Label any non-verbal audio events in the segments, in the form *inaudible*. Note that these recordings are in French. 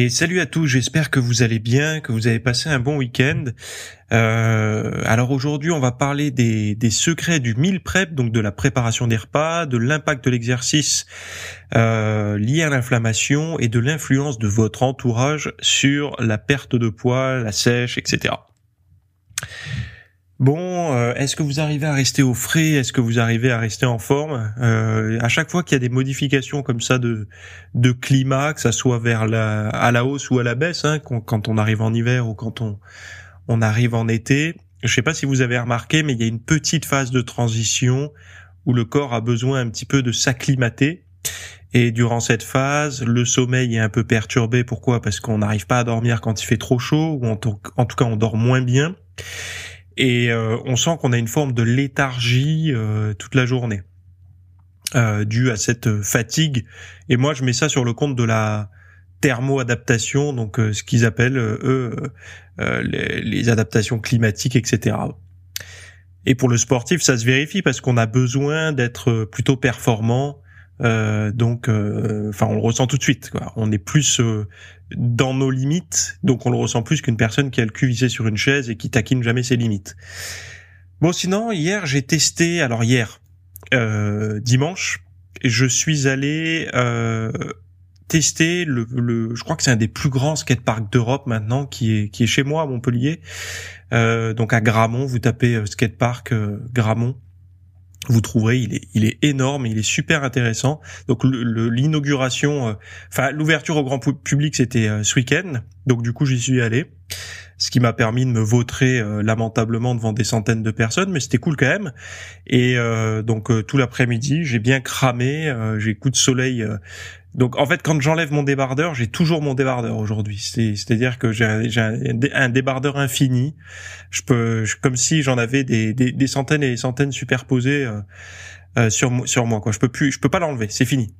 Et salut à tous, j'espère que vous allez bien, que vous avez passé un bon week-end. Euh, alors aujourd'hui, on va parler des, secrets du meal prep, donc de la préparation des repas, de l'impact de l'exercice euh, lié à l'inflammation et de l'influence de votre entourage sur la perte de poids, la sèche, etc. Bon, euh, est-ce que vous arrivez à rester au frais? Est-ce que vous arrivez à rester en forme? Euh, À chaque fois qu'il y a des modifications comme ça de de climat, que ça soit vers la à la hausse ou à la baisse, hein, quand, on arrive en hiver ou quand on on arrive en été, je sais pas si vous avez remarqué, mais il y a une petite phase de transition où le corps a besoin un petit peu de s'acclimater. Et durant cette phase, le sommeil est un peu perturbé. Pourquoi? Parce qu'on n'arrive pas à dormir quand il fait trop chaud, ou en tout cas on dort moins bien et euh, on sent qu'on a une forme de léthargie euh, toute la journée euh, due à cette fatigue. Et moi, je mets ça sur le compte de la thermo-adaptation, donc ce qu'ils appellent eux les, les, adaptations climatiques, etc. Et pour le sportif, ça se vérifie parce qu'on a besoin d'être plutôt performant euh, donc, euh, enfin, on le ressent tout de suite. Quoi. On est plus euh, dans nos limites, donc on le ressent plus qu'une personne qui a le cul vissé sur une chaise et qui taquine jamais ses limites. Bon, sinon, hier j'ai testé. Alors hier, dimanche, je suis allé tester le, le, je crois que c'est un des plus grands skateparks d'Europe maintenant, qui est qui est chez moi à Montpellier, donc à Gramont. Vous tapez skatepark Gramont vous trouverez, il est, il est énorme, il est super intéressant. Donc l'inauguration, euh, enfin l'ouverture au grand public, c'était euh, ce week-end. Donc du coup, j'y suis allé, ce qui m'a permis de me vautrer euh, lamentablement devant des centaines de personnes, mais c'était cool quand même. Et donc tout l'après-midi, j'ai bien cramé, j'ai coup de soleil donc en fait, quand j'enlève mon débardeur, j'ai toujours mon débardeur aujourd'hui. C'est-à-dire que j'ai un, débardeur infini. Je peux, comme si j'en avais des, des, centaines et des centaines superposées euh, euh, sur sur moi. Quoi. Je peux plus, je peux pas l'enlever. C'est fini.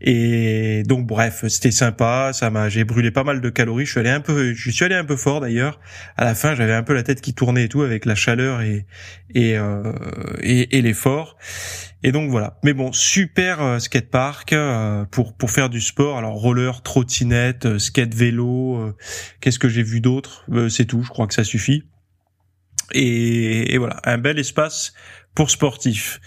Et donc bref, c'était sympa, ça m'a j'ai brûlé pas mal de calories, je suis allé un peu je suis allé un peu fort d'ailleurs. À la fin, j'avais un peu la tête qui tournait et tout avec la chaleur et et euh, et, et l'effort. Et donc voilà. Mais bon, super euh, skatepark euh, pour pour faire du sport. Alors roller, trottinette, euh, skate vélo, qu'est-ce que j'ai vu d'autre? C'est tout, je crois que ça suffit. Et, et voilà, un bel espace pour sportifs.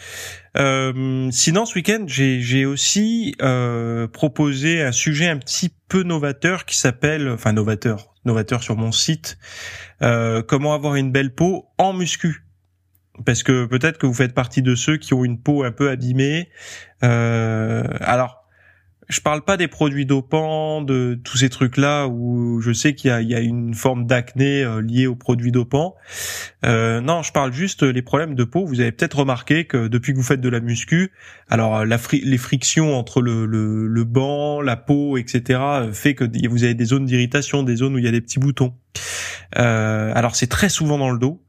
Euh, sinon, ce week-end, j'ai aussi euh, proposé un sujet un petit peu novateur qui s'appelle, enfin novateur, novateur sur mon site, euh, comment avoir une belle peau en muscu. Parce que peut-être que vous faites partie de ceux qui ont une peau un peu abîmée. alors, je parle pas des produits dopants, de tous ces trucs-là où je sais qu'il y a, une forme d'acné euh, liée aux produits dopants. Euh, non, je parle juste les problèmes de peau. Vous avez peut-être remarqué que depuis que vous faites de la muscu, alors la les frictions entre le, banc, la peau, etc., fait que vous avez des zones d'irritation, des zones où il y a des petits boutons. Euh, alors c'est très souvent dans le dos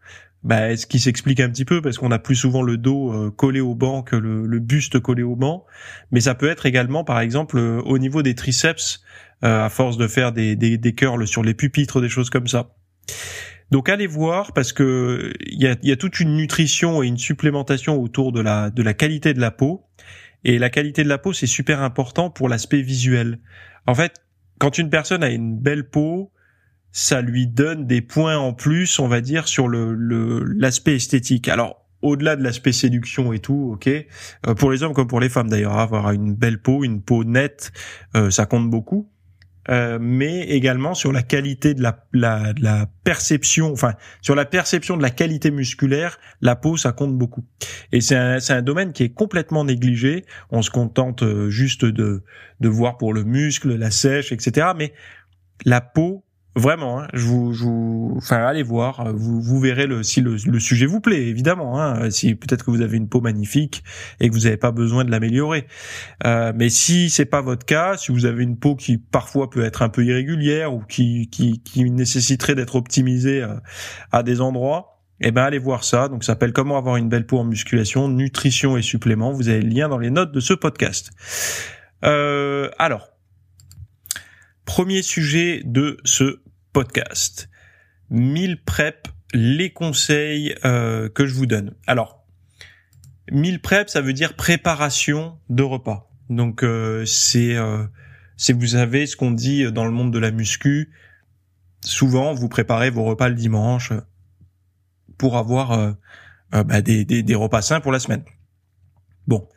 bah, ce qui s'explique un petit peu parce qu'on a plus souvent le dos euh, collé au banc que le, buste collé au banc, mais ça peut être également, par exemple, euh, au niveau des triceps, euh, à force de faire des, des, des curls sur les pupitres, des choses comme ça. Donc allez voir parce que il y a, y a toute une nutrition et une supplémentation autour de la de la qualité de la peau et la qualité de la peau c'est super important pour l'aspect visuel. En fait, quand une personne a une belle peau, ça lui donne des points en plus, on va dire, sur le l'aspect esthétique. Alors au-delà de l'aspect séduction et tout, ok. Euh, pour les hommes comme pour les femmes d'ailleurs, avoir une belle peau, une peau nette, euh, ça compte beaucoup. Euh, mais également sur la qualité de la, la, la, perception, enfin sur la perception de la qualité musculaire, la peau ça compte beaucoup. Et c'est un, un domaine qui est complètement négligé. On se contente juste de, de voir pour le muscle, la sèche, etc. Mais la peau Vraiment, hein, je, vous, je vous, enfin, allez voir, vous, vous verrez le, si le, le sujet vous plaît, évidemment. Hein, si peut-être que vous avez une peau magnifique et que vous n'avez pas besoin de l'améliorer. Euh, mais si c'est pas votre cas, si vous avez une peau qui parfois peut être un peu irrégulière ou qui, qui, qui nécessiterait d'être optimisée à, euh, à des endroits, eh ben allez voir ça. Donc ça s'appelle Comment avoir une belle peau en musculation, nutrition et suppléments. Vous avez le lien dans les notes de ce podcast. Euh, alors, Premier sujet de ce podcast. 1000 prep, les conseils euh, que je vous donne. Alors, 1000 prep, ça veut dire préparation de repas. Donc euh, c'est euh, c'est vous savez ce qu'on dit dans le monde de la muscu. Souvent, vous préparez vos repas le dimanche pour avoir bah, des, des, repas sains pour la semaine. Bon,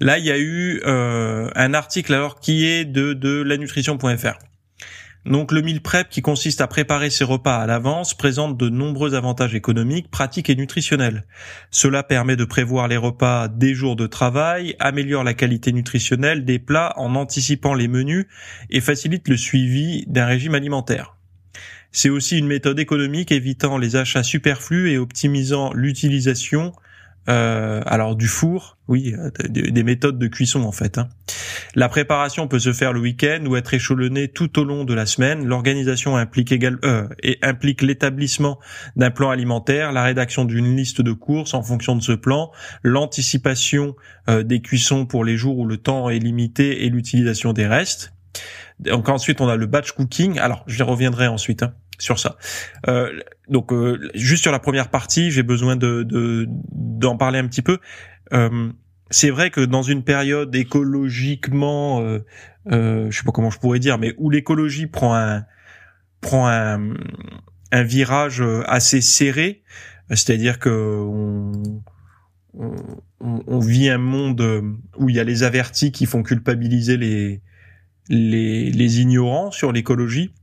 là il y a eu un article alors qui est de de lanutrition.fr donc le meal prep qui consiste à préparer ses repas à l'avance présente de nombreux avantages économiques, pratiques et nutritionnels. Cela permet de prévoir les repas des jours de travail, améliore la qualité nutritionnelle des plats en anticipant les menus et facilite le suivi d'un régime alimentaire. C'est aussi une méthode économique évitant les achats superflus et optimisant l'utilisation euh, alors du four, oui, euh, des méthodes de cuisson en fait. Hein. La préparation peut se faire le week-end ou être échelonnée tout au long de la semaine. L'organisation implique égal, euh, et implique l'établissement d'un plan alimentaire, la rédaction d'une liste de courses en fonction de ce plan, l'anticipation euh, des cuissons pour les jours où le temps est limité et l'utilisation des restes. Donc ensuite on a le batch cooking. Alors je reviendrai ensuite. Hein sur ça. Euh, donc euh, juste sur la première partie, j'ai besoin de d'en parler un petit peu. Euh, c'est vrai que dans une période écologiquement, euh, euh, je sais pas comment je pourrais dire, mais où l'écologie prend un prend un, un virage assez serré, c'est-à-dire que on, on, on, vit un monde où il y a les avertis qui font culpabiliser les les, les ignorants sur l'écologie.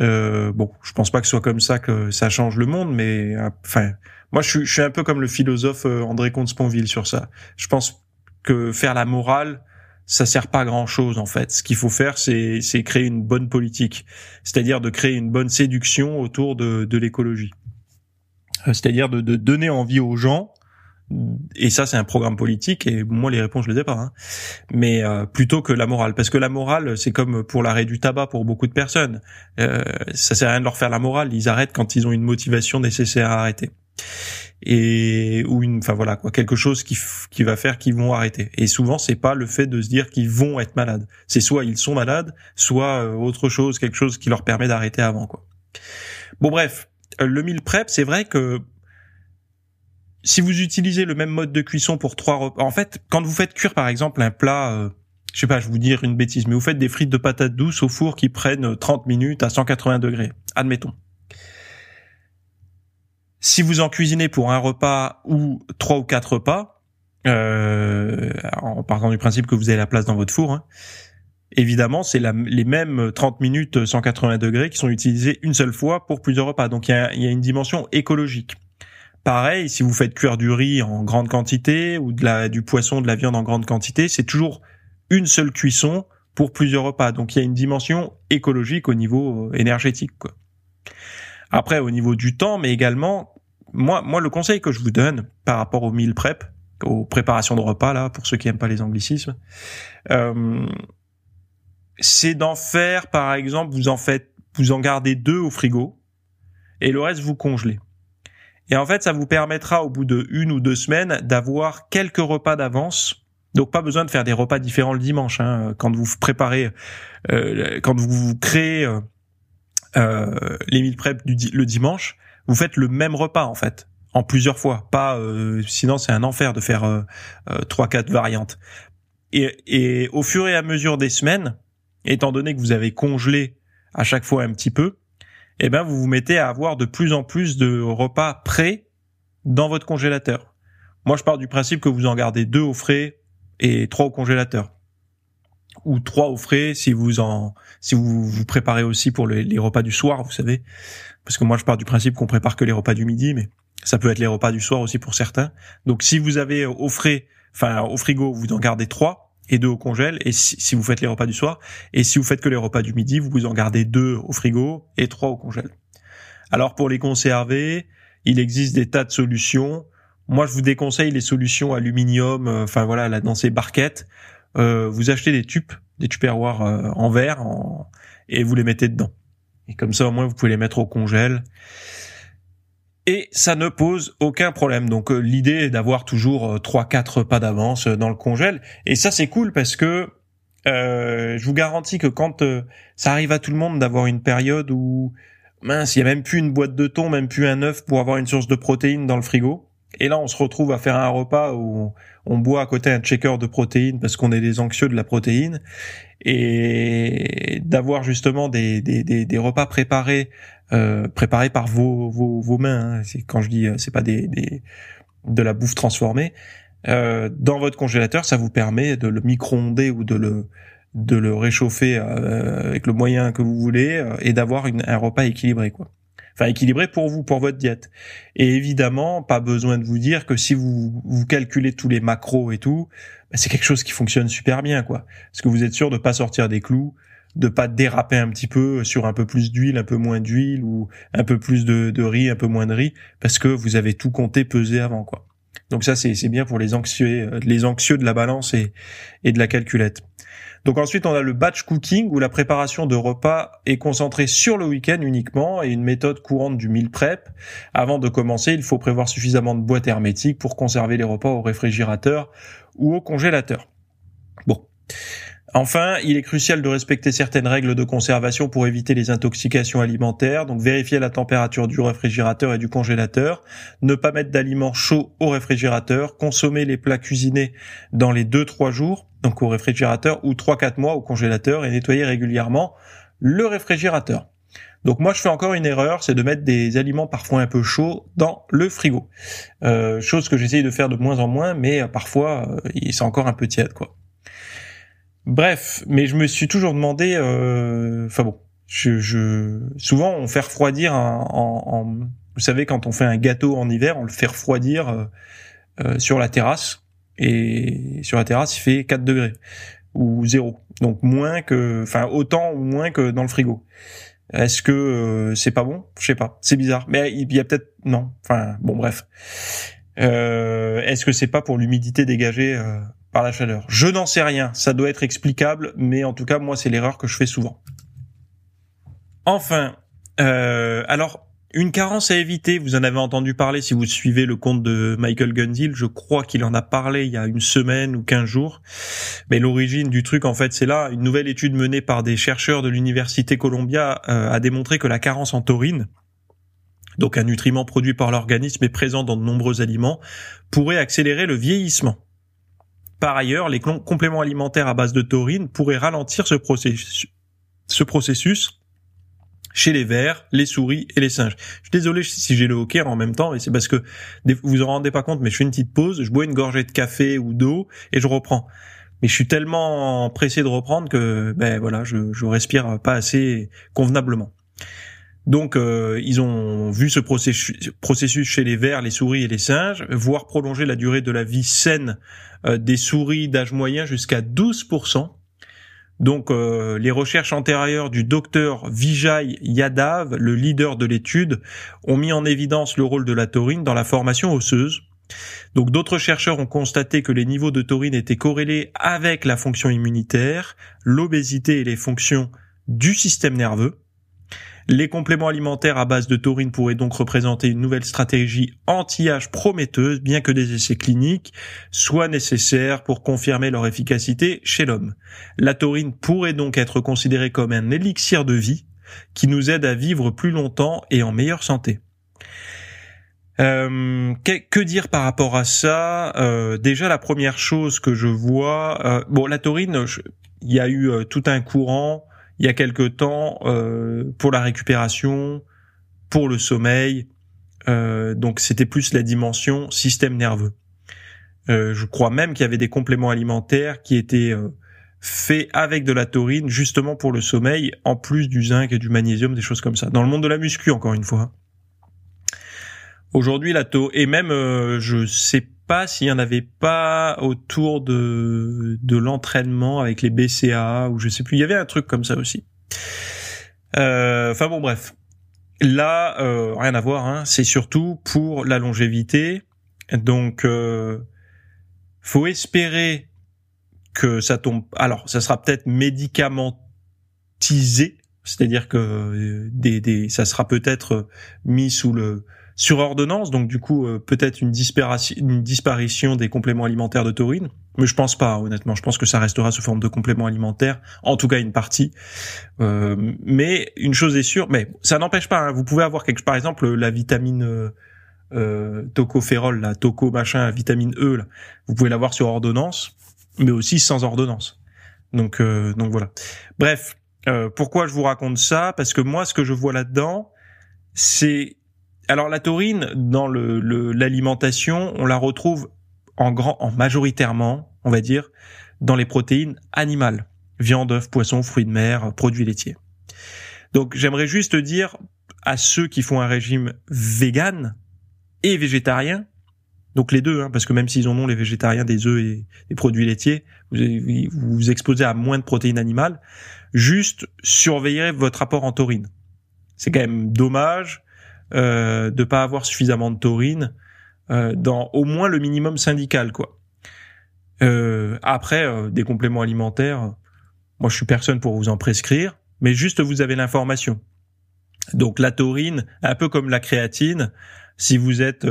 Euh, bon, je pense pas que ce soit comme ça que ça change le monde, mais euh, enfin, moi je suis, je suis un peu comme le philosophe euh, André Comte-Sponville sur ça. Je pense que faire la morale, ça sert pas à grand chose en fait. Ce qu'il faut faire, c'est, créer une bonne politique, c'est-à-dire de créer une bonne séduction autour de, de l'écologie, c'est-à-dire de, de donner envie aux gens et ça c'est un programme politique et moi les réponses je les ai pas hein. mais euh, plutôt que la morale. Parce que la morale c'est comme pour l'arrêt du tabac pour beaucoup de personnes. Euh, ça sert à rien de leur faire la morale. Ils arrêtent quand ils ont une motivation nécessaire à arrêter. Et ou une enfin voilà quoi. Quelque chose qui qui va faire qu'ils vont arrêter. Et souvent c'est pas le fait de se dire qu'ils vont être malades. C'est soit ils sont malades soit euh, autre chose quelque chose qui leur permet d'arrêter avant quoi. Bon bref. Euh, le meal prep c'est vrai que si vous utilisez le même mode de cuisson pour trois repas, en fait, quand vous faites cuire par exemple un plat, euh, je sais pas, je vous dire une bêtise, mais vous faites des frites de patates douces au four qui prennent 30 minutes à 180 degrés, admettons. Si vous en cuisinez pour un repas ou trois ou quatre repas, euh, en partant du principe que vous avez la place dans votre four, hein, évidemment, c'est les mêmes 30 minutes 180 degrés qui sont utilisées une seule fois pour plusieurs repas. Donc il y a une dimension écologique. Pareil, si vous faites cuire du riz en grande quantité ou de la, du poisson, de la viande en grande quantité, c'est toujours une seule cuisson pour plusieurs repas. Donc il y a une dimension écologique au niveau euh, énergétique. Quoi. Après, au niveau du temps, mais également, moi, moi, le conseil que je vous donne par rapport au meal prep, aux préparations de repas là, pour ceux qui aiment pas les anglicismes, euh, c'est d'en faire, par exemple, vous en faites, vous en gardez deux au frigo et le reste vous congelez. Et en fait, ça vous permettra au bout de une ou deux semaines d'avoir quelques repas d'avance. Donc pas besoin de faire des repas différents le dimanche. Hein. Quand vous préparez, euh, quand vous créez euh, euh, les meal prep du, le dimanche, vous faites le même repas en fait, en plusieurs fois. Pas, euh, sinon c'est un enfer de faire euh, trois quatre variantes. Et, et au fur et à mesure des semaines, étant donné que vous avez congelé à chaque fois un petit peu, eh ben vous vous mettez à avoir de plus en plus de repas prêts dans votre congélateur. Moi, je pars du principe que vous en gardez deux au frais et trois au congélateur, ou trois au frais si vous en si vous vous préparez aussi pour les, repas du soir, vous savez, parce que moi je pars du principe qu'on prépare que les repas du midi, mais ça peut être les repas du soir aussi pour certains. Donc si vous avez au frais, enfin au frigo, vous en gardez trois et deux au congèle. Et si, vous faites les repas du soir, et si vous faites que les repas du midi, vous vous en gardez deux au frigo et trois au congèle. Alors pour les conserver, il existe des tas de solutions. Moi, je vous déconseille les solutions aluminium, euh, enfin voilà, là dans ces barquettes. Euh, vous achetez des tubes, des tupperwares euh, en verre, et vous les mettez dedans. Et comme ça, au moins, vous pouvez les mettre au congèle. Et ça ne pose aucun problème. Donc l'idée est d'avoir toujours trois, quatre pas d'avance dans le congèle. Et ça, c'est cool parce que je vous garantis que quand ça arrive à tout le monde d'avoir une période où mince, il y a même plus une boîte de thon, même plus un œuf pour avoir une source de protéines dans le frigo. Et là, on se retrouve à faire un repas où on boit à côté un checker de protéines parce qu'on est des anxieux de la protéine et d'avoir justement des, des, des, repas préparés euh, préparés par vos, vos, vos mains. Hein. C'est quand je dis euh, c'est pas des, des de la bouffe transformée. Euh, dans votre congélateur, ça vous permet de le micro-onder ou de le de le réchauffer euh, avec le moyen que vous voulez euh, et d'avoir un repas équilibré quoi. Enfin équilibré pour vous, pour votre diète. Et évidemment, pas besoin de vous dire que si vous vous calculez tous les macros et tout, bah, c'est quelque chose qui fonctionne super bien quoi. Parce que vous êtes sûr de pas sortir des clous, de pas déraper un petit peu sur un peu plus d'huile, un peu moins d'huile ou un peu plus de, de riz, un peu moins de riz, parce que vous avez tout compté, pesé avant quoi. Donc ça c'est bien pour les anxieux, les anxieux de la balance et, et de la calculette. Donc ensuite, on a le batch cooking où la préparation de repas est concentrée sur le week-end uniquement et une méthode courante du meal prep. Avant de commencer, il faut prévoir suffisamment de boîtes hermétiques pour conserver les repas au réfrigérateur ou au congélateur. Bon. Enfin, il est crucial de respecter certaines règles de conservation pour éviter les intoxications alimentaires. Donc, vérifier la température du réfrigérateur et du congélateur. Ne pas mettre d'aliments chauds au réfrigérateur. Consommer les plats cuisinés dans les 2-3 jours, donc au réfrigérateur, ou 3-4 mois au congélateur et nettoyer régulièrement le réfrigérateur. Donc moi je fais encore une erreur, c'est de mettre des aliments parfois un peu chauds dans le frigo. Euh, chose que j'essaye de faire de moins en moins, mais parfois euh, c'est encore un peu tiède quoi. Bref, mais je me suis toujours demandé, euh, enfin bon, je, je, souvent on fait refroidir en, vous savez quand on fait un gâteau en hiver, on le fait refroidir euh, euh, sur la terrasse et sur la terrasse il fait 4 degrés ou 0, donc moins que, enfin autant ou moins que dans le frigo. Est-ce que c'est pas bon? Je sais pas, c'est bizarre. Mais il y a peut-être non. Enfin bon bref. Est-ce que c'est pas pour l'humidité dégagée par la chaleur? Je n'en sais rien, ça doit être explicable, mais en tout cas, moi, c'est l'erreur que je fais souvent. Enfin, euh, alors, une carence à éviter, vous en avez entendu parler si vous suivez le compte de Michael Gundill, je crois qu'il en a parlé il y a une semaine ou quinze jours. Mais l'origine du truc, en fait, c'est là. Une nouvelle étude menée par des chercheurs de l'Université Columbia euh, a démontré que la carence en taurine, donc un nutriment produit par l'organisme et présent dans de nombreux aliments, pourrait accélérer le vieillissement. Par ailleurs, les compléments alimentaires à base de taurine pourraient ralentir ce processus chez les vers, les souris et les singes. Je suis désolé si j'ai le hockey en même temps, et c'est parce que vous vous en rendez pas compte, mais je fais une petite pause, je bois une gorgée de café ou d'eau et je reprends. Mais je suis tellement pressé de reprendre que ben voilà, je, je respire pas assez convenablement. Donc euh, ils ont vu ce processus, chez les vers, les souris et les singes, voire prolonger la durée de la vie saine euh, des souris d'âge moyen jusqu'à 12%. Donc euh, les recherches antérieures du docteur Vijay Yadav, le leader de l'étude, ont mis en évidence le rôle de la taurine dans la formation osseuse. Donc d'autres chercheurs ont constaté que les niveaux de taurine étaient corrélés avec la fonction immunitaire, l'obésité et les fonctions du système nerveux. Les compléments alimentaires à base de taurine pourraient donc représenter une nouvelle stratégie anti-âge prometteuse, bien que des essais cliniques soient nécessaires pour confirmer leur efficacité chez l'homme. La taurine pourrait donc être considérée comme un élixir de vie qui nous aide à vivre plus longtemps et en meilleure santé. Euh, que, dire par rapport à ça? Euh, Déjà, la première chose que je vois, euh, bon, la taurine, il y a eu tout un courant il y a quelque temps euh, pour la récupération, pour le sommeil. Euh, donc c'était plus la dimension système nerveux. Euh, je crois même qu'il y avait des compléments alimentaires qui étaient euh, faits avec de la taurine justement pour le sommeil, en plus du zinc et du magnésium, des choses comme ça. Dans le monde de la muscu, encore une fois. Aujourd'hui, la taux et même euh, je sais pas s'il y en avait pas autour de de l'entraînement avec les BCA ou je sais plus. Il y avait un truc comme ça aussi. Euh, enfin bon, bref. Là, euh, rien à voir. Hein. C'est surtout pour la longévité. Donc, euh, faut espérer que ça tombe. Alors, ça sera peut-être médicamentisé, c'est-à-dire que des, des, ça sera peut-être mis sous le sur ordonnance, donc du coup euh, peut-être une, une disparition des compléments alimentaires de taurine, mais je pense pas honnêtement. Je pense que ça restera sous forme de compléments alimentaires, en tout cas une partie. Euh, mais une chose est sûre, mais ça n'empêche pas. Hein, vous pouvez avoir quelque, par exemple la vitamine euh, euh tocopherol, la toco machin, vitamine E, là, vous pouvez l'avoir sur ordonnance, mais aussi sans ordonnance. Donc donc voilà. Bref, pourquoi je vous raconte ça? Parce que moi, ce que je vois là-dedans, c'est alors la taurine dans le l'alimentation, on la retrouve en grand, en majoritairement, on va dire, dans les protéines animales, viande, œufs, poissons, fruits de mer, produits laitiers. Donc j'aimerais juste dire à ceux qui font un régime vegan et végétarien, donc les deux, hein, parce que même s'ils en ont les végétariens des œufs et des produits laitiers, vous vous exposez à moins de protéines animales. Juste surveillez votre apport en taurine. C'est quand même dommage euh, de pas avoir suffisamment de taurine euh, dans au moins le minimum syndical, quoi. Euh, après, euh, des compléments alimentaires, moi je suis personne pour vous en prescrire, mais juste vous avez l'information. Donc la taurine, un peu comme la créatine, si vous êtes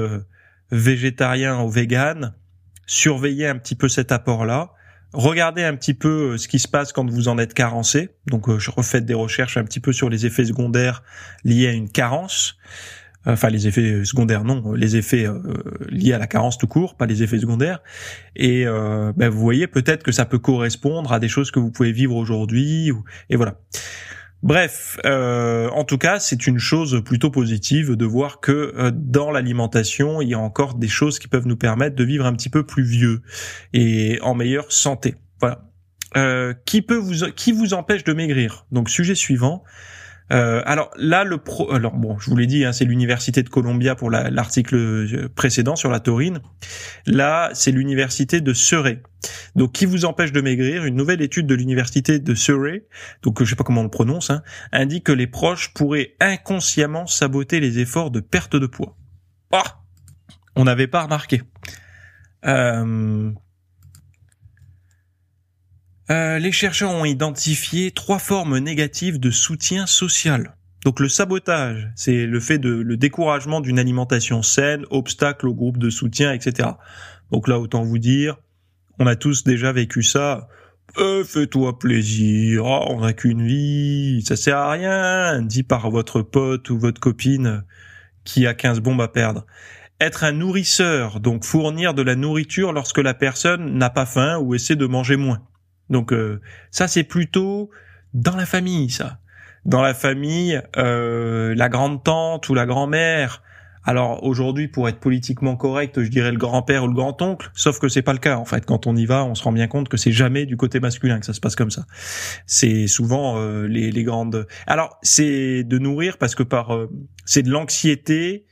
végétarien ou vegan, surveillez un petit peu cet apport-là. Regardez un petit peu ce qui se passe quand vous en êtes carencé. Donc je refais des recherches un petit peu sur les effets secondaires liés à une carence enfin les effets secondaires non, les effets euh, liés à la carence tout court, pas les effets secondaires. Et euh, ben, vous voyez peut-être que ça peut correspondre à des choses que vous pouvez vivre aujourd'hui. Et voilà. Bref, euh, en tout cas, c'est une chose plutôt positive de voir que dans l'alimentation, il y a encore des choses qui peuvent nous permettre de vivre un petit peu plus vieux et en meilleure santé. Voilà. qui peut vous qui vous empêche de maigrir? Donc sujet suivant. Euh, alors là, le pro, alors bon, je vous l'ai dit, hein, c'est l'université de Columbia pour l'article euh, précédent sur la taurine. Là, c'est l'université de Surrey. Donc, qui vous empêche de maigrir? Une nouvelle étude de l'université de Surrey, donc je sais pas comment on le prononce, hein, indique que les proches pourraient inconsciemment saboter les efforts de perte de poids. Ah, on n'avait pas remarqué. Euh, euh, les chercheurs ont identifié trois formes négatives de soutien social. Donc le sabotage, c'est le fait de le découragement d'une alimentation saine, obstacle au groupe de soutien, etc. Donc là, autant vous dire, on a tous déjà vécu ça. Euh, fais-toi plaisir, oh, on n'a qu'une vie, ça sert à rien, dit par votre pote ou votre copine qui a 15 bombes à perdre. Être un nourrisseur, donc fournir de la nourriture lorsque la personne n'a pas faim ou essaie de manger moins. Donc euh, ça c'est plutôt dans la famille ça. Dans la famille, euh, la grande tante ou la grand-mère. Alors aujourd'hui, pour être politiquement correct, je dirais le grand-père ou le grand-oncle, sauf que c'est pas le cas en fait. Quand on y va, on se rend bien compte que c'est jamais du côté masculin que ça se passe comme ça. C'est souvent euh, les, les, grandes. Alors c'est de nourrir parce que par c'est de l'anxiété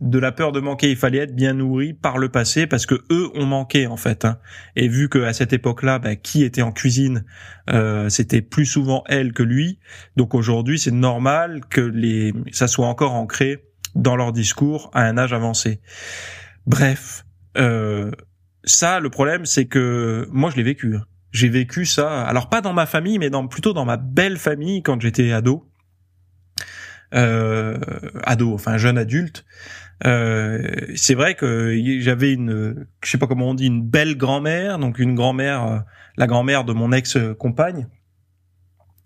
de la peur de manquer, il fallait être bien nourri par le passé parce que eux ont manqué en fait. Hein. Et vu que à cette époque-là, bah, qui était en cuisine, euh, c'était plus souvent elle que lui. Donc aujourd'hui, c'est normal que les ça soit encore ancré dans leur discours à un âge avancé. Bref, euh, ça, le problème, c'est que moi, je l'ai vécu. Hein. J'ai vécu ça. Alors pas dans ma famille, mais dans plutôt dans ma belle famille quand j'étais ado. Euh, ado, enfin jeune adulte. Euh, c'est vrai que j'avais une, je sais pas comment on dit, une belle grand-mère, donc une grand-mère, euh, la grand-mère de mon ex-compagne.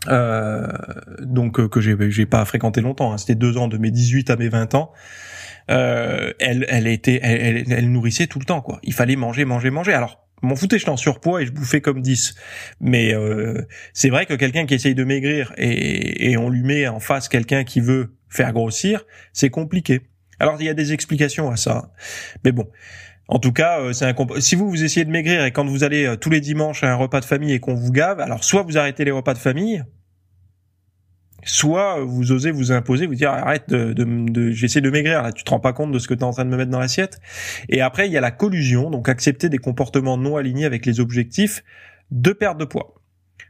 Euh, donc euh, que j'ai pas fréquenté longtemps, hein. c'était deux ans de mes 18 à mes 20 ans. Euh, elle elle était elle, elle, nourrissait tout le temps quoi. Il fallait manger manger manger. Alors m'en foutais, j'étais en surpoids et je bouffais comme 10. Mais euh, c'est vrai que quelqu'un qui essaye de maigrir et, et on lui met en face quelqu'un qui veut faire grossir, c'est compliqué. Alors il y a des explications à ça, mais bon. En tout cas, euh, c'est un si vous vous essayez de maigrir et quand vous allez euh, tous les dimanches à un repas de famille et qu'on vous gave, alors soit vous arrêtez les repas de famille, soit vous osez vous imposer, vous dire arrête de, de, de j'essaie de maigrir là, tu te rends pas compte de ce que tu es en train de me mettre dans l'assiette. Et après il y a la collusion, donc accepter des comportements non alignés avec les objectifs de perte de poids.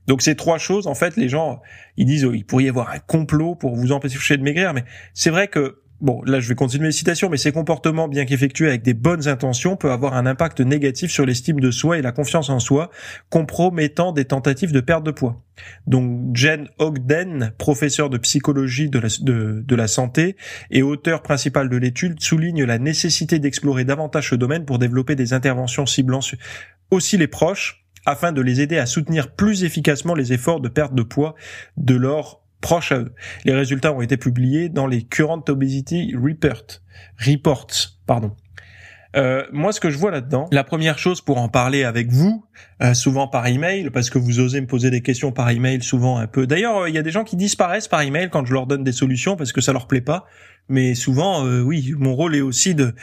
Donc ces trois choses, en fait, les gens, ils disent, oh, il pourrait y avoir un complot pour vous empêcher de maigrir, mais c'est vrai que Bon, là, je vais continuer les citations, mais ces comportements, bien qu'effectués avec des bonnes intentions, peuvent avoir un impact négatif sur l'estime de soi et la confiance en soi, compromettant des tentatives de perte de poids. Donc, Jen Ogden, professeur de psychologie de la, santé et auteur principal de l'étude, souligne la nécessité d'explorer davantage ce domaine pour développer des interventions ciblant aussi les proches, afin de les aider à soutenir plus efficacement les efforts de perte de poids de leur proches à eux. Les résultats ont été publiés dans les Current Obesity Report, Reports, pardon. Euh, moi, ce que je vois là-dedans, la première chose pour en parler avec vous, euh, souvent par email, parce que vous osez me poser des questions par email, souvent un peu. D'ailleurs, il y a des gens qui disparaissent par email quand je leur donne des solutions parce que ça leur plaît pas. Mais souvent, euh, oui, mon rôle est aussi de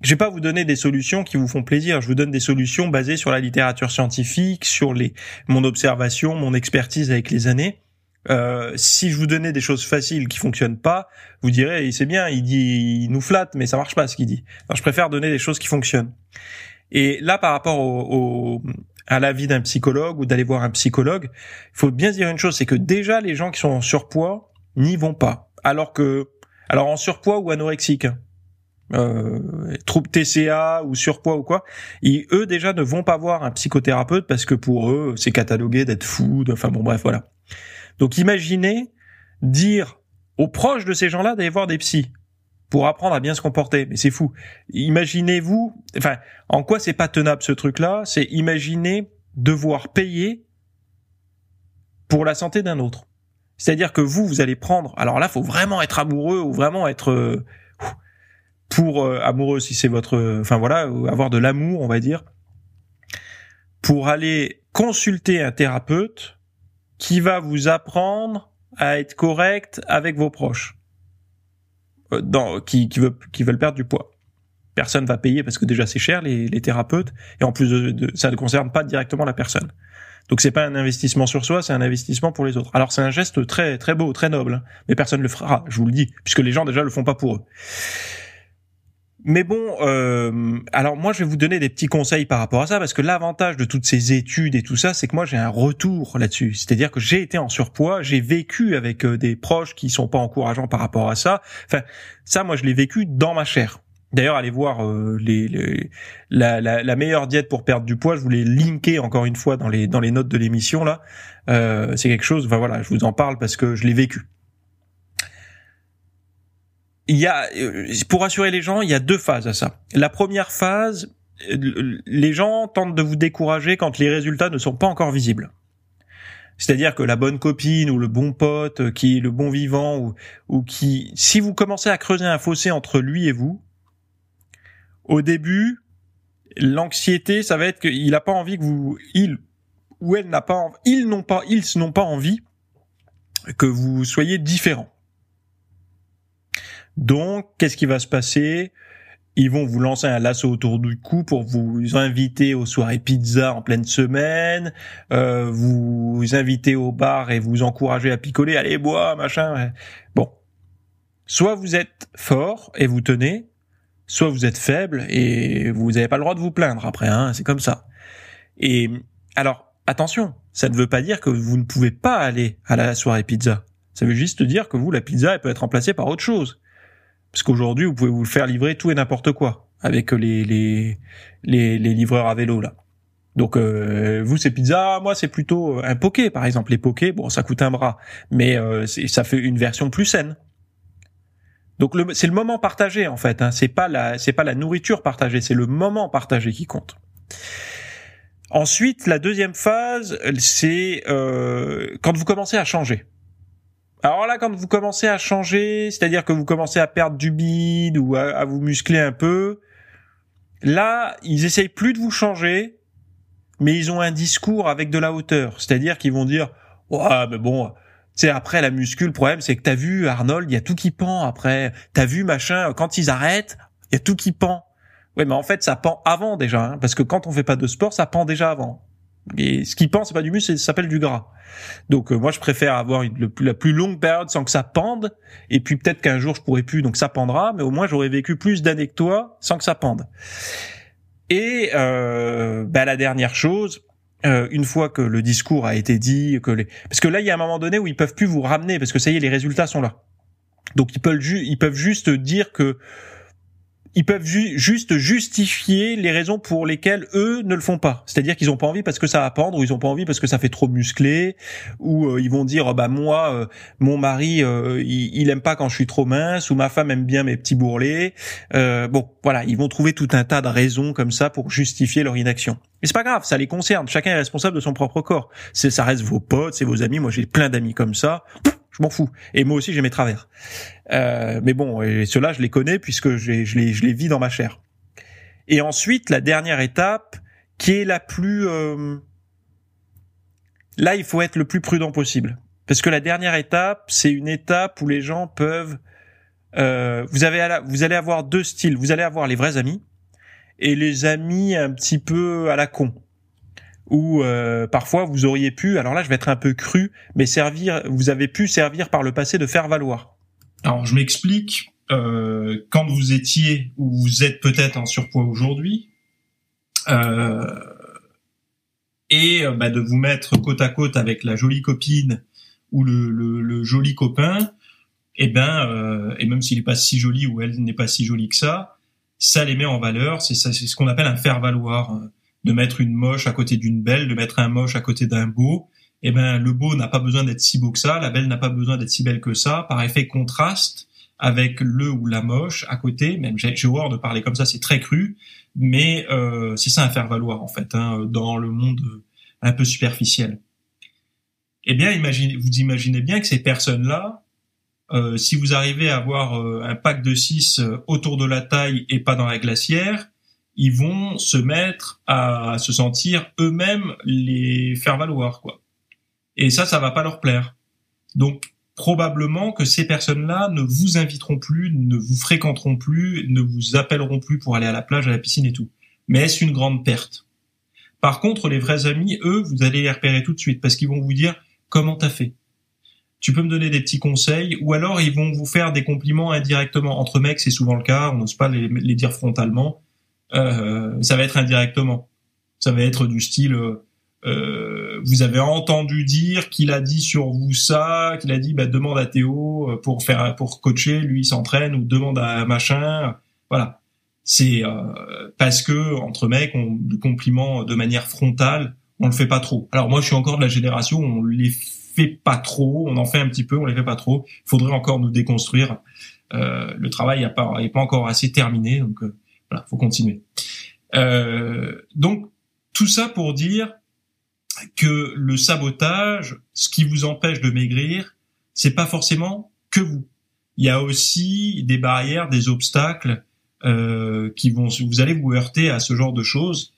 je vais pas vous donner des solutions qui vous font plaisir. Je vous donne des solutions basées sur la littérature scientifique, sur les mon observation, mon expertise avec les années. Euh, si je vous donnais des choses faciles qui fonctionnent pas, vous direz c'est bien, il dit il nous flatte, mais ça marche pas ce qu'il dit. Alors, je préfère donner des choses qui fonctionnent. Et là, par rapport au, à l'avis d'un psychologue ou d'aller voir un psychologue, il faut bien dire une chose, c'est que déjà les gens qui sont en surpoids n'y vont pas. Alors que, alors en surpoids ou anorexique, hein, euh, troubles TCA ou surpoids ou quoi, ils, eux déjà ne vont pas voir un psychothérapeute parce que pour eux c'est catalogué d'être fou. Enfin bon bref voilà. Donc imaginez dire aux proches de ces gens-là d'aller voir des psys pour apprendre à bien se comporter. Mais c'est fou. Imaginez-vous, enfin, en quoi c'est pas tenable ce truc-là? C'est imaginer devoir payer pour la santé d'un autre. C'est-à-dire que vous, vous allez prendre. Alors là, faut vraiment être amoureux ou vraiment être euh, pour euh, amoureux si c'est votre, enfin voilà, avoir de l'amour, on va dire, pour aller consulter un thérapeute qui va vous apprendre à être correct avec vos proches, euh, dans, qui, qui, veut, qui veulent perdre du poids. Personne va payer parce que déjà c'est cher les, les, thérapeutes et en plus de, ça ne concerne pas directement la personne. Donc c'est pas un investissement sur soi, c'est un investissement pour les autres. Alors c'est un geste très très beau, très noble, hein, mais personne le fera, je vous le dis, puisque les gens déjà le font pas pour eux. Mais bon, euh, alors moi je vais vous donner des petits conseils par rapport à ça parce que l'avantage de toutes ces études et tout ça, c'est que moi j'ai un retour là-dessus. C'est-à-dire que j'ai été en surpoids, j'ai vécu avec euh, des proches qui sont pas encourageants par rapport à ça. Enfin, ça moi je l'ai vécu dans ma chair. D'ailleurs, allez voir euh, les, la, la, la, meilleure diète pour perdre du poids. Je vous l'ai linké encore une fois dans les dans les notes de l'émission là. Euh, c'est quelque chose. Enfin voilà, je vous en parle parce que je l'ai vécu il y a, euh, pour rassurer les gens, il y a deux phases à ça. La première phase, euh, les gens tentent de vous décourager quand les résultats ne sont pas encore visibles. C'est-à-dire que la bonne copine ou le bon pote qui est le bon vivant ou, ou qui, si vous commencez à creuser un fossé entre lui et vous, au début, l'anxiété, ça va être qu'il n'a pas envie que vous, il ou elle n'a pas, ils n'ont pas, ils n'ont pas envie que vous soyez différents. Donc, qu'est-ce qui va se passer? Ils vont vous lancer un lasso autour du cou pour vous inviter aux soirées pizza en pleine semaine, euh, vous inviter au bar et vous encourager à picoler, allez bois, machin. Bon, soit vous êtes fort et vous tenez, soit vous êtes faible et vous n'avez pas le droit de vous plaindre après, hein, c'est comme ça. Et alors, attention, ça ne veut pas dire que vous ne pouvez pas aller à la soirée pizza. Ça veut juste dire que vous, la pizza, elle peut être remplacée par autre chose. Parce qu'aujourd'hui, vous pouvez vous faire livrer tout et n'importe quoi avec les, les, les, les, livreurs à vélo là. Donc euh, vous c'est pizza, moi c'est plutôt un poké par exemple. Les pokés, bon ça coûte un bras, mais euh, ça fait une version plus saine. Donc c'est le moment partagé en fait. Hein. C'est pas la c'est pas la nourriture partagée, c'est le moment partagé qui compte. Ensuite, la deuxième phase, c'est euh, quand vous commencez à changer. Alors là, quand vous commencez à changer, c'est-à-dire que vous commencez à perdre du bide ou à, vous muscler un peu, là, ils essayent plus de vous changer, mais ils ont un discours avec de la hauteur. C'est-à-dire qu'ils vont dire, ouais, mais bon, tu sais, après la muscule, le problème, c'est que t'as vu Arnold, il y a tout qui pend après. T'as vu machin, quand ils arrêtent, il y a tout qui pend. Ouais, mais en fait, ça pend avant déjà, hein, parce que quand on fait pas de sport, ça pend déjà avant. Et ce qui pend, c'est pas du muscle, ça s'appelle du gras. Donc euh, moi, je préfère avoir la plus longue période sans que ça pende. Et puis peut-être qu'un jour, je pourrai plus, donc ça pendra. Mais au moins, j'aurais vécu plus d'années que toi sans que ça pende. Et euh, bah, la dernière chose, euh, une fois que le discours a été dit, que les... parce que là, il y a un moment donné où ils peuvent plus vous ramener parce que ça y est, les résultats sont là. Donc ils peuvent, ils peuvent juste dire que ils peuvent juste justifier les raisons pour lesquelles eux ne le font pas. C'est-à-dire qu'ils ont pas envie parce que ça va pendre, ou ils ont pas envie parce que ça fait trop musclé, ou euh, ils vont dire oh, bah moi euh, mon mari euh, il, il, aime pas quand je suis trop mince, ou ma femme aime bien mes petits bourrelets. bon voilà, ils vont trouver tout un tas de raisons comme ça pour justifier leur inaction. Mais c'est pas grave, ça les concerne. Chacun est responsable de son propre corps. Ça reste vos potes, c'est vos amis. Moi j'ai plein d'amis comme ça je m'en fous. Et moi aussi, j'ai mes travers. Euh, mais bon, et ceux-là, je les connais puisque je les, je, les, vis dans ma chair. Et ensuite, la dernière étape, qui est la plus... Euh... Là, il faut être le plus prudent possible. Parce que la dernière étape, c'est une étape où les gens peuvent... Euh, vous, avez, vous allez avoir deux styles. Vous allez avoir les vrais amis et les amis un petit peu à la con où euh, parfois vous auriez pu, alors là je vais être un peu cru, mais servir, vous avez pu servir par le passé de faire valoir. Alors je m'explique. Euh, quand vous étiez ou vous êtes peut-être en surpoids aujourd'hui, euh, et bah, de vous mettre côte à côte avec la jolie copine ou le, joli copain, et eh ben, et même s'il n'est pas si joli ou elle n'est pas si jolie que ça, ça les met en valeur. C'est ce qu'on appelle un faire valoir de mettre une moche à côté d'une belle, de mettre un moche à côté d'un beau, eh ben le beau n'a pas besoin d'être si beau que ça, la belle n'a pas besoin d'être si belle que ça. Par effet contraste avec le ou la moche à côté, même j'ai horreur de parler comme ça, c'est très cru, mais euh, c'est ça à faire valoir en fait hein, dans le monde un peu superficiel. Eh bien, imaginez, vous imaginez bien que ces personnes-là, euh, si vous arrivez à avoir euh, un pack de 6 euh, autour de la taille et pas dans la glacière, ils vont se mettre à se sentir eux-mêmes les faire valoir quoi. Et ça ça va pas leur plaire. Donc probablement que ces personnes-là ne vous inviteront plus, ne vous fréquenteront plus, ne vous appelleront plus pour aller à la plage, à la piscine et tout. Mais est-ce une grande perte? Par contre, les vrais amis, eux, vous allez les repérer tout de suite parce qu'ils vont vous dire comment t'as fait? Tu peux me donner des petits conseils ou alors ils vont vous faire des compliments indirectement. Entre mecs, c'est souvent le cas, on n'ose pas les dire frontalement ça va être indirectement. Ça va être du style, euh, euh, vous avez entendu dire qu'il a dit sur vous ça, qu'il a dit bah, demande à Théo pour faire pour coacher, lui il s'entraîne ou demande à machin. Voilà, c'est parce que entre mecs, on du compliment de manière frontale, on le fait pas trop. Alors moi je suis encore de la génération où on les fait pas trop, on en fait un petit peu, on les fait pas trop. Il faudrait encore nous déconstruire. Euh, le travail n'est pas, pas encore assez terminé, donc voilà, faut continuer. Euh, donc tout ça pour dire que le sabotage, ce qui vous empêche de maigrir, c'est pas forcément que vous. Il y a aussi des barrières, des obstacles euh, qui vont, vous allez vous heurter à ce genre de choses.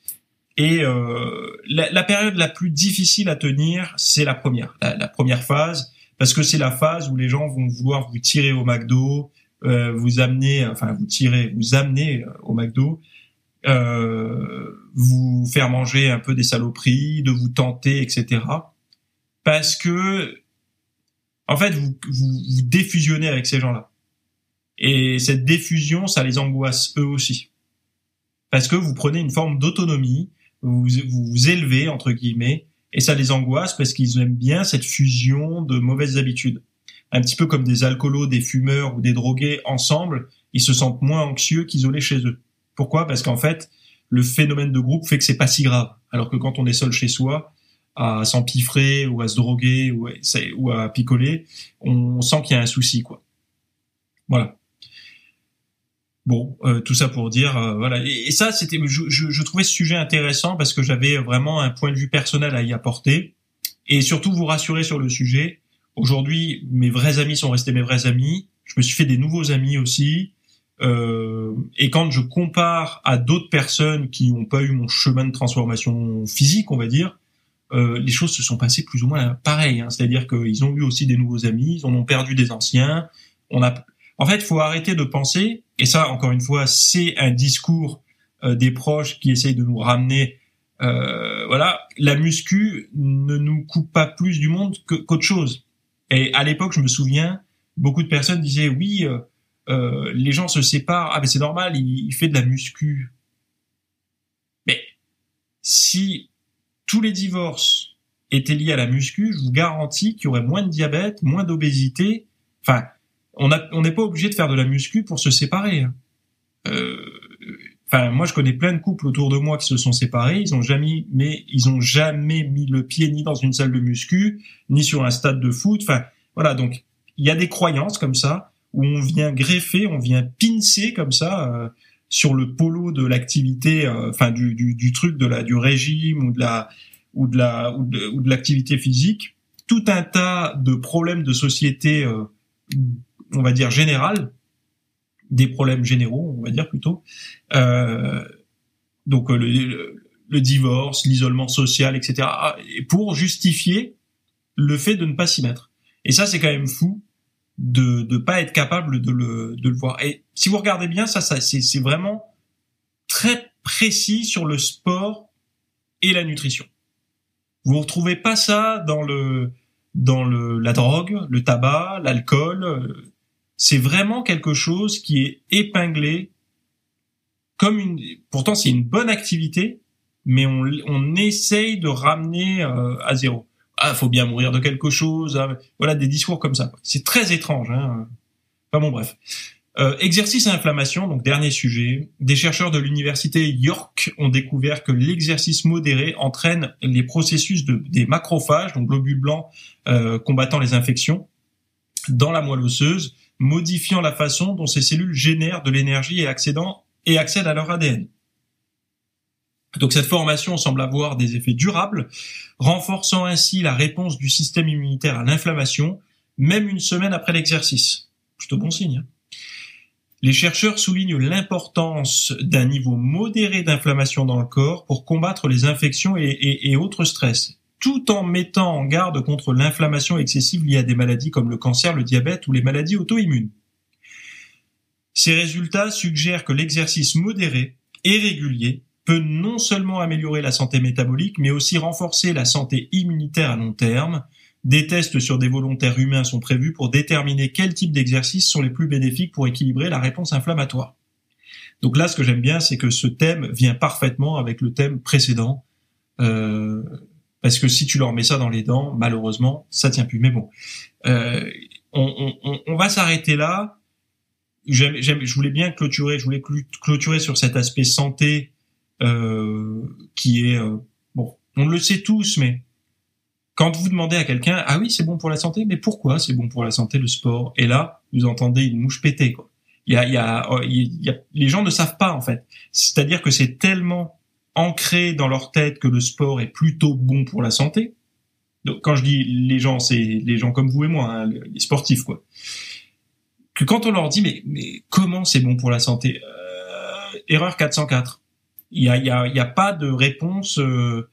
Et euh, la, période la plus difficile à tenir, c'est la première, la, première phase, parce que c'est la phase où les gens vont vouloir vous tirer au McDo, euh, vous amener, enfin vous tirer, vous amener euh, au McDo, euh, vous faire manger un peu des saloperies, de vous tenter, etc. Parce que, en fait, vous, vous, vous défusionnez avec ces gens-là. Et cette diffusion, ça les angoisse eux aussi. Parce que vous prenez une forme d'autonomie, vous, vous vous élevez, entre guillemets, et ça les angoisse parce qu'ils aiment bien cette fusion de mauvaises habitudes un petit peu comme des alcoolos, des fumeurs ou des drogués ensemble, ils se sentent moins anxieux qu'isolés chez eux. Pourquoi? Parce qu'en fait, le phénomène de groupe fait que c'est pas si grave. Alors que quand on est seul chez soi, à s'empiffrer ou à se droguer ou à, picoler, on sent qu'il y a un souci, quoi. Voilà. Bon, euh, tout ça pour dire, euh, voilà. Et, ça, c'était, je, je, trouvais ce sujet intéressant parce que j'avais vraiment un point de vue personnel à y apporter et surtout vous rassurer sur le sujet Aujourd'hui, mes vrais amis sont restés mes vrais amis. Je me suis fait des nouveaux amis aussi. Euh, et quand je compare à d'autres personnes qui n'ont pas eu mon chemin de transformation physique, on va dire, euh, les choses se sont passées plus ou moins pareil. Hein. C'est-à-dire qu'ils ont eu aussi des nouveaux amis, ils en ont perdu des anciens. On a, en fait, faut arrêter de penser. Et ça, encore une fois, c'est un discours euh, des proches qui essayent de nous ramener Euh, voilà, la muscu ne nous coupe pas plus du monde qu'autre chose. Et à l'époque, je me souviens, beaucoup de personnes disaient oui, euh, euh, les gens se séparent. Ah mais c'est normal, il, il, fait de la muscu. Mais si tous les divorces étaient liés à la muscu, je vous garantis qu'il y aurait moins de diabète, moins d'obésité. Enfin, on n'est pas obligé de faire de la muscu pour se séparer. Hein. Euh, enfin, moi, je connais plein de couples autour de moi qui se sont séparés. Ils ont jamais, mais ils ont jamais mis le pied ni dans une salle de muscu, ni sur un stade de foot. Enfin, voilà. Donc, il y a des croyances comme ça où on vient greffer, on vient pincer comme ça euh, sur le polo de l'activité, euh, enfin du, du, du, truc de la du régime ou de la ou de la ou de, l'activité physique, tout un tas de problèmes de société, euh, on va dire générales, des problèmes généraux, on va dire plutôt. Euh, donc euh, le, le, divorce, l'isolement social, etc. pour justifier le fait de ne pas s'y mettre. Et ça, c'est quand même fou de ne pas être capable de le, de le voir. Et si vous regardez bien, ça, ça c'est vraiment très précis sur le sport et la nutrition. Vous retrouvez pas ça dans le dans le la drogue, le tabac, l'alcool, c'est vraiment quelque chose qui est épinglé comme une. Pourtant, c'est une bonne activité, mais on, on essaye de ramener euh, à zéro. Ah, faut bien mourir de quelque chose. Ah, voilà des discours comme ça. C'est très étrange. Hein. Enfin bon, bref. Euh, exercice inflammation, donc dernier sujet. Des chercheurs de l'université York ont découvert que l'exercice modéré entraîne les processus de, des macrophages, donc globules blancs euh, combattant les infections, dans la moelle osseuse modifiant la façon dont ces cellules génèrent de l'énergie et, accèdent à leur ADN. Donc cette formation semble avoir des effets durables, renforçant ainsi la réponse du système immunitaire à l'inflammation, même une semaine après l'exercice. Plutôt bon signe. Hein. les chercheurs soulignent l'importance d'un niveau modéré d'inflammation dans le corps pour combattre les infections et autres stress tout en mettant en garde contre l'inflammation excessive liée à des maladies comme le cancer, le diabète ou les maladies auto-immunes. Ces résultats suggèrent que l'exercice modéré et régulier peut non seulement améliorer la santé métabolique, mais aussi renforcer la santé immunitaire à long terme. Des tests sur des volontaires humains sont prévus pour déterminer quels types d'exercices sont les plus bénéfiques pour équilibrer la réponse inflammatoire. Donc là, ce que j'aime bien, c'est que ce thème vient parfaitement avec le thème précédent, euh, parce que si tu leur mets ça dans les dents, malheureusement, ça tient plus. Mais bon, euh, on, on, on, va s'arrêter là. J'aime, je voulais bien clôturer, je voulais clôturer sur cet aspect santé euh, qui est euh, bon. On le sait tous, mais quand vous demandez à quelqu'un, ah oui, c'est bon pour la santé, mais pourquoi c'est bon pour la santé le sport? Et là, vous entendez une mouche péter. Quoi. Il y a, il y a, il y a, les gens ne savent pas en fait. C'est-à-dire que c'est tellement ancré dans leur tête que le sport est plutôt bon pour la santé. Donc quand je dis les gens, c'est les gens comme vous et moi, hein, les sportifs quoi. Que quand on leur dit mais mais comment c'est bon pour la santé euh, Erreur 404. Il y a y a y a pas de réponse euh,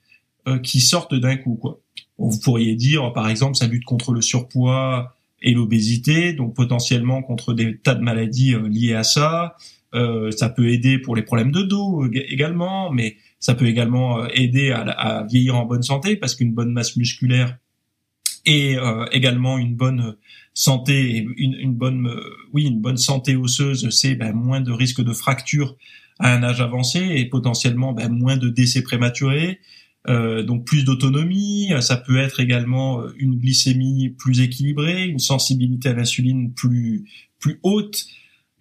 euh, qui sortent d'un coup quoi. vous pourriez dire par exemple ça lutte contre le surpoids et l'obésité, donc potentiellement contre des tas de maladies liées à ça. Ça peut aider pour les problèmes de dos également, mais ça peut également euh, aider à, vieillir en bonne santé parce qu'une bonne masse musculaire et euh, également une bonne santé, une, bonne, euh, oui, une bonne santé osseuse, c'est ben, moins de risques de fracture à un âge avancé et potentiellement ben, moins de décès prématurés. Euh, donc plus d'autonomie, ça peut être également une glycémie plus équilibrée, une sensibilité à l'insuline plus plus haute,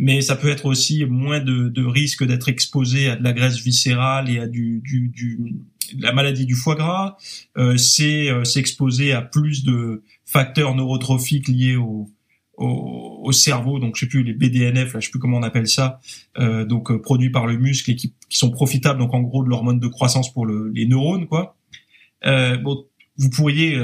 mais ça peut être aussi moins de, de risque d'être exposé à de la graisse viscérale et à du, du, du la maladie du foie gras. Euh, c'est euh, s'exposer à plus de facteurs neurotrophiques liés au, au, au, cerveau, donc je sais plus les BDNF, là, je sais plus comment on appelle ça, euh, donc euh, produits par le muscle et qui, qui, sont profitables, donc en gros de l'hormone de croissance pour le, les neurones, quoi. Euh, bon, vous pourriez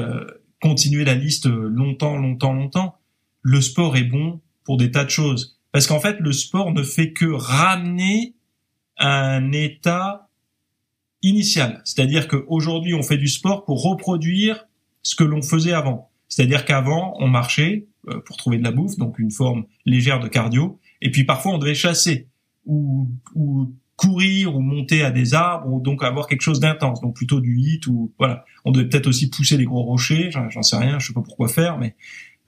continuer la liste longtemps, longtemps, longtemps. Le sport est bon pour des tas de choses parce qu'en fait, le sport ne fait que ramener un état initial. C'est-à-dire qu'aujourd'hui, on fait du sport pour reproduire ce que l'on faisait avant. C'est-à-dire qu'avant, on marchait euh, pour trouver de la bouffe, donc une forme légère de cardio, et puis parfois on devait chasser ou, ou courir ou monter à des arbres ou donc avoir quelque chose d'intense, donc plutôt du hit ou voilà. On devait peut-être aussi pousser les gros rochers, j'en sais rien, je sais pas pourquoi faire, mais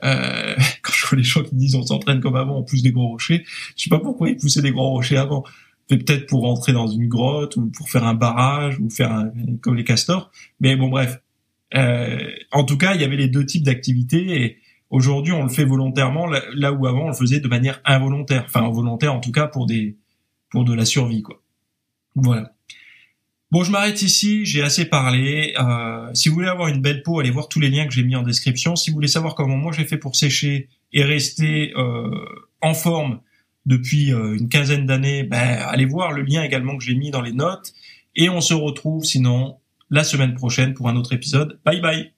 euh, *laughs* quand je vois les gens qui disent on s'entraîne comme avant, on pousse des gros rochers, je sais pas pourquoi ils poussaient des gros rochers avant. Peut-être pour rentrer dans une grotte ou pour faire un barrage ou faire un, comme les castors. Mais bon bref. Euh, en tout cas, il y avait les deux types d'activités et aujourd'hui on le fait volontairement là où avant on le faisait de manière involontaire. Enfin involontaire en tout cas pour des pour de la survie quoi. Voilà. Bon, je m'arrête ici, j'ai assez parlé. Euh, si vous voulez avoir une belle peau, allez voir tous les liens que j'ai mis en description. Si vous voulez savoir comment moi j'ai fait pour sécher et rester euh, en forme depuis euh, une quinzaine d'années, ben, allez voir le lien également que j'ai mis dans les notes. Et on se retrouve sinon la semaine prochaine pour un autre épisode. Bye bye